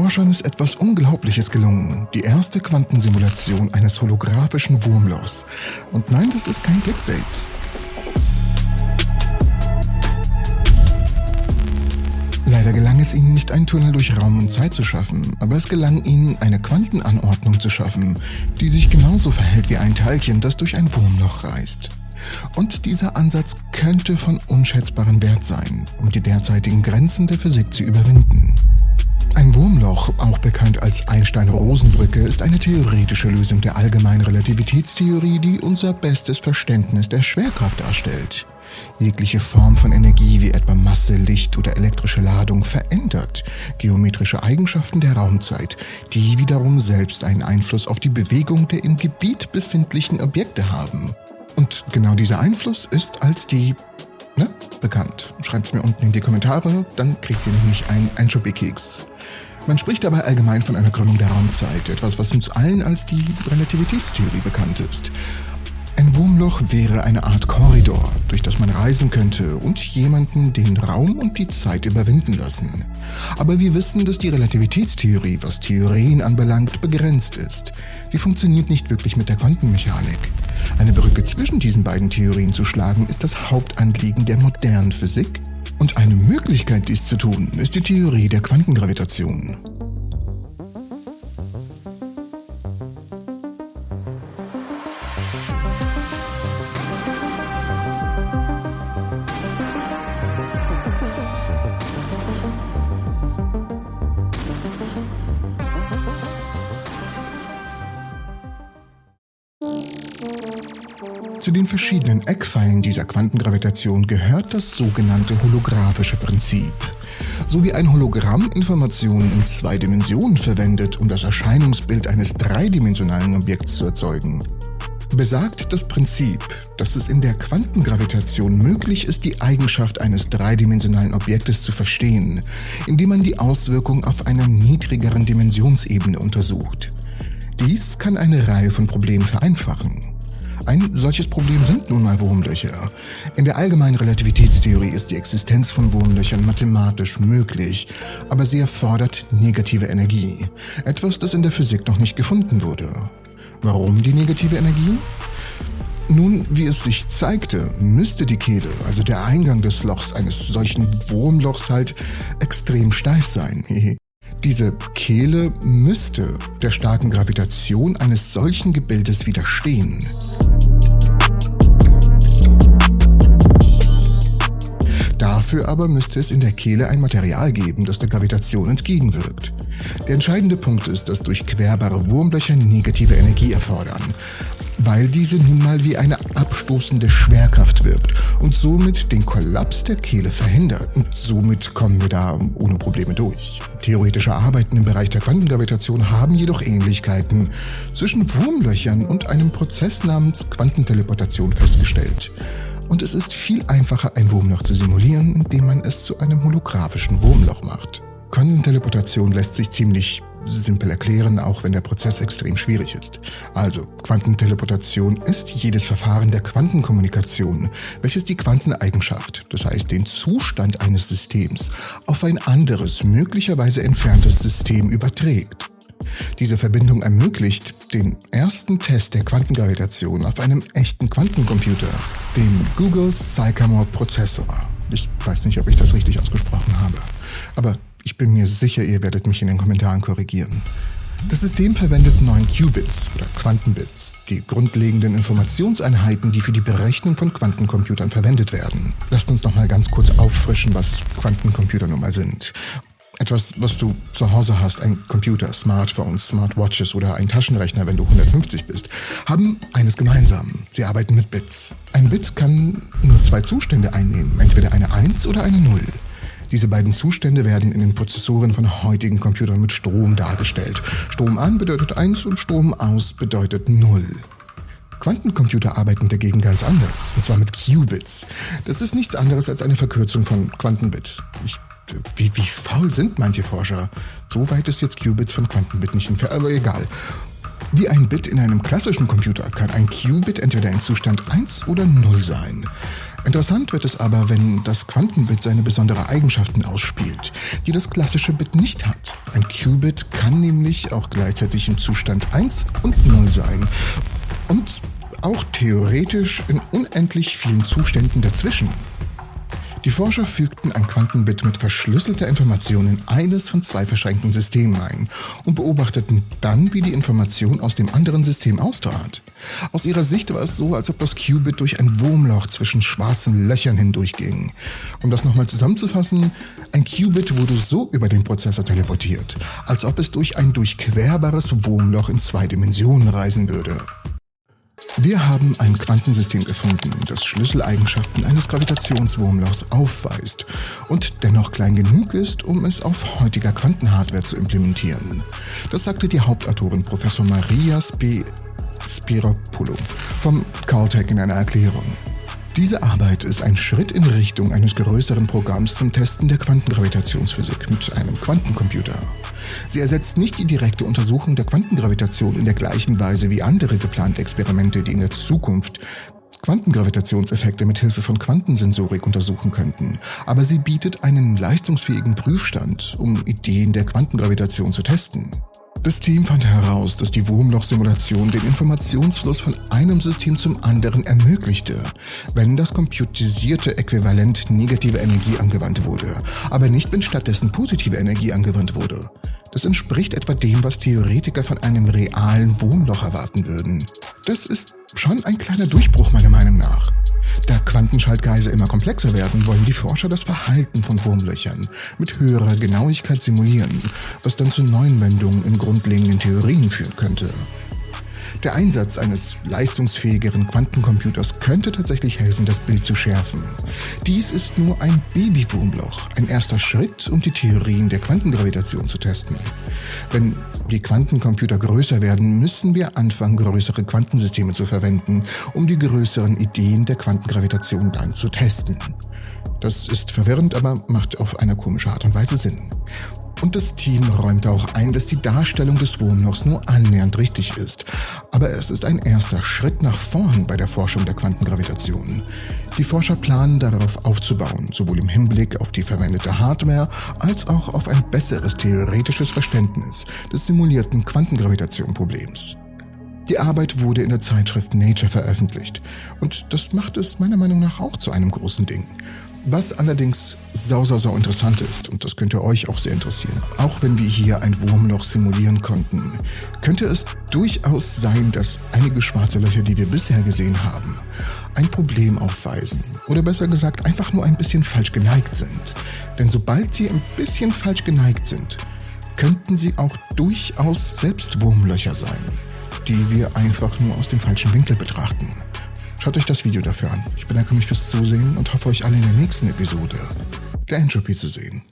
Forschern ist etwas Unglaubliches gelungen. Die erste Quantensimulation eines holographischen Wurmlochs. Und nein, das ist kein Clickbait. Leider gelang es ihnen nicht, einen Tunnel durch Raum und Zeit zu schaffen, aber es gelang ihnen, eine Quantenanordnung zu schaffen, die sich genauso verhält wie ein Teilchen, das durch ein Wurmloch reist. Und dieser Ansatz könnte von unschätzbarem Wert sein, um die derzeitigen Grenzen der Physik zu überwinden. Ein Wurmloch, auch bekannt als Einstein-Rosen-Brücke, ist eine theoretische Lösung der allgemeinen Relativitätstheorie, die unser bestes Verständnis der Schwerkraft darstellt. Jegliche Form von Energie wie etwa Masse, Licht oder elektrische Ladung verändert geometrische Eigenschaften der Raumzeit, die wiederum selbst einen Einfluss auf die Bewegung der im Gebiet befindlichen Objekte haben. Und genau dieser Einfluss ist als die ne, bekannt. Schreibt es mir unten in die Kommentare, dann kriegt ihr nämlich einen Anchovy-Keks. Man spricht dabei allgemein von einer Krümmung der Raumzeit, etwas, was uns allen als die Relativitätstheorie bekannt ist. Ein Wurmloch wäre eine Art Korridor, durch das man reisen könnte und jemanden den Raum und die Zeit überwinden lassen. Aber wir wissen, dass die Relativitätstheorie, was Theorien anbelangt, begrenzt ist. Die funktioniert nicht wirklich mit der Quantenmechanik. Eine Brücke zwischen diesen beiden Theorien zu schlagen, ist das Hauptanliegen der modernen Physik. Und eine Möglichkeit, dies zu tun, ist die Theorie der Quantengravitation. Zu den verschiedenen Eckpfeilen dieser Quantengravitation gehört das sogenannte holographische Prinzip. So wie ein Hologramm Informationen in zwei Dimensionen verwendet, um das Erscheinungsbild eines dreidimensionalen Objekts zu erzeugen, besagt das Prinzip, dass es in der Quantengravitation möglich ist, die Eigenschaft eines dreidimensionalen Objektes zu verstehen, indem man die Auswirkung auf einer niedrigeren Dimensionsebene untersucht. Dies kann eine Reihe von Problemen vereinfachen. Ein solches Problem sind nun mal Wurmlöcher. In der allgemeinen Relativitätstheorie ist die Existenz von Wurmlöchern mathematisch möglich, aber sie erfordert negative Energie. Etwas, das in der Physik noch nicht gefunden wurde. Warum die negative Energie? Nun, wie es sich zeigte, müsste die Kehle, also der Eingang des Lochs eines solchen Wurmlochs halt extrem steif sein. Diese Kehle müsste der starken Gravitation eines solchen Gebildes widerstehen. Dafür aber müsste es in der Kehle ein Material geben, das der Gravitation entgegenwirkt. Der entscheidende Punkt ist, dass durchquerbare Wurmlöcher negative Energie erfordern, weil diese nun mal wie eine abstoßende Schwerkraft wirkt und somit den Kollaps der Kehle verhindert. Und somit kommen wir da ohne Probleme durch. Theoretische Arbeiten im Bereich der Quantengravitation haben jedoch Ähnlichkeiten zwischen Wurmlöchern und einem Prozess namens Quantenteleportation festgestellt. Und es ist viel einfacher, ein Wurmloch zu simulieren, indem man es zu einem holographischen Wurmloch macht. Quantenteleportation lässt sich ziemlich simpel erklären, auch wenn der Prozess extrem schwierig ist. Also, Quantenteleportation ist jedes Verfahren der Quantenkommunikation, welches die Quanteneigenschaft, das heißt den Zustand eines Systems, auf ein anderes, möglicherweise entferntes System überträgt. Diese Verbindung ermöglicht den ersten Test der Quantengravitation auf einem echten Quantencomputer, dem Google Sycamore Prozessor. Ich weiß nicht, ob ich das richtig ausgesprochen habe, aber ich bin mir sicher, ihr werdet mich in den Kommentaren korrigieren. Das System verwendet 9 Qubits oder Quantenbits, die grundlegenden Informationseinheiten, die für die Berechnung von Quantencomputern verwendet werden. Lasst uns noch mal ganz kurz auffrischen, was Quantencomputer nun mal sind. Etwas, was du zu Hause hast, ein Computer, Smartphones, Smartwatches oder ein Taschenrechner, wenn du 150 bist, haben eines gemeinsam. Sie arbeiten mit Bits. Ein Bit kann nur zwei Zustände einnehmen, entweder eine 1 oder eine 0. Diese beiden Zustände werden in den Prozessoren von heutigen Computern mit Strom dargestellt. Strom an bedeutet 1 und Strom aus bedeutet 0. Quantencomputer arbeiten dagegen ganz anders, und zwar mit Qubits. Das ist nichts anderes als eine Verkürzung von Quantenbit. Ich, wie, wie faul sind manche Forscher? So weit ist jetzt Qubits von Quantenbit nicht entfernt, aber egal. Wie ein Bit in einem klassischen Computer kann ein Qubit entweder in Zustand 1 oder 0 sein. Interessant wird es aber, wenn das Quantenbit seine besonderen Eigenschaften ausspielt, die das klassische Bit nicht hat. Ein Qubit kann nämlich auch gleichzeitig im Zustand 1 und 0 sein und auch theoretisch in unendlich vielen Zuständen dazwischen. Die Forscher fügten ein Quantenbit mit verschlüsselter Information in eines von zwei verschränkten Systemen ein und beobachteten dann, wie die Information aus dem anderen System austrat. Aus ihrer Sicht war es so, als ob das Qubit durch ein Wurmloch zwischen schwarzen Löchern hindurchging. Um das nochmal zusammenzufassen, ein Qubit wurde so über den Prozessor teleportiert, als ob es durch ein durchquerbares Wurmloch in zwei Dimensionen reisen würde. Wir haben ein Quantensystem gefunden, das Schlüsseleigenschaften eines Gravitationswurmlochs aufweist und dennoch klein genug ist, um es auf heutiger Quantenhardware zu implementieren. Das sagte die Hauptautorin Professor Maria Spe Spiropoulou vom Caltech in einer Erklärung. Diese Arbeit ist ein Schritt in Richtung eines größeren Programms zum Testen der Quantengravitationsphysik mit einem Quantencomputer. Sie ersetzt nicht die direkte Untersuchung der Quantengravitation in der gleichen Weise wie andere geplante Experimente, die in der Zukunft Quantengravitationseffekte mit Hilfe von Quantensensorik untersuchen könnten, aber sie bietet einen leistungsfähigen Prüfstand, um Ideen der Quantengravitation zu testen. Das Team fand heraus, dass die Wurmloch-Simulation den Informationsfluss von einem System zum anderen ermöglichte, wenn das computisierte Äquivalent negative Energie angewandt wurde, aber nicht, wenn stattdessen positive Energie angewandt wurde. Das entspricht etwa dem, was Theoretiker von einem realen Wurmloch erwarten würden. Das ist schon ein kleiner Durchbruch meiner Meinung nach. Da Quantenschaltkreise immer komplexer werden, wollen die Forscher das Verhalten von Wurmlöchern mit höherer Genauigkeit simulieren, was dann zu neuen Wendungen in grundlegenden Theorien führen könnte. Der Einsatz eines leistungsfähigeren Quantencomputers könnte tatsächlich helfen, das Bild zu schärfen. Dies ist nur ein Babywurmloch, ein erster Schritt, um die Theorien der Quantengravitation zu testen. Wenn die Quantencomputer größer werden, müssen wir anfangen, größere Quantensysteme zu verwenden, um die größeren Ideen der Quantengravitation dann zu testen. Das ist verwirrend, aber macht auf eine komische Art und Weise Sinn. Und das Team räumt auch ein, dass die Darstellung des Wurmlochs nur annähernd richtig ist. Aber es ist ein erster Schritt nach vorn bei der Forschung der Quantengravitation. Die Forscher planen darauf aufzubauen, sowohl im Hinblick auf die verwendete Hardware als auch auf ein besseres theoretisches Verständnis des simulierten Quantengravitationproblems. Die Arbeit wurde in der Zeitschrift Nature veröffentlicht und das macht es meiner Meinung nach auch zu einem großen Ding. Was allerdings sau, sau, sau interessant ist, und das könnte euch auch sehr interessieren, auch wenn wir hier ein Wurmloch simulieren konnten, könnte es durchaus sein, dass einige schwarze Löcher, die wir bisher gesehen haben, ein Problem aufweisen. Oder besser gesagt, einfach nur ein bisschen falsch geneigt sind. Denn sobald sie ein bisschen falsch geneigt sind, könnten sie auch durchaus selbst Wurmlöcher sein, die wir einfach nur aus dem falschen Winkel betrachten. Schaut euch das Video dafür an. Ich bedanke mich fürs Zusehen und hoffe euch alle in der nächsten Episode der Entropy zu sehen.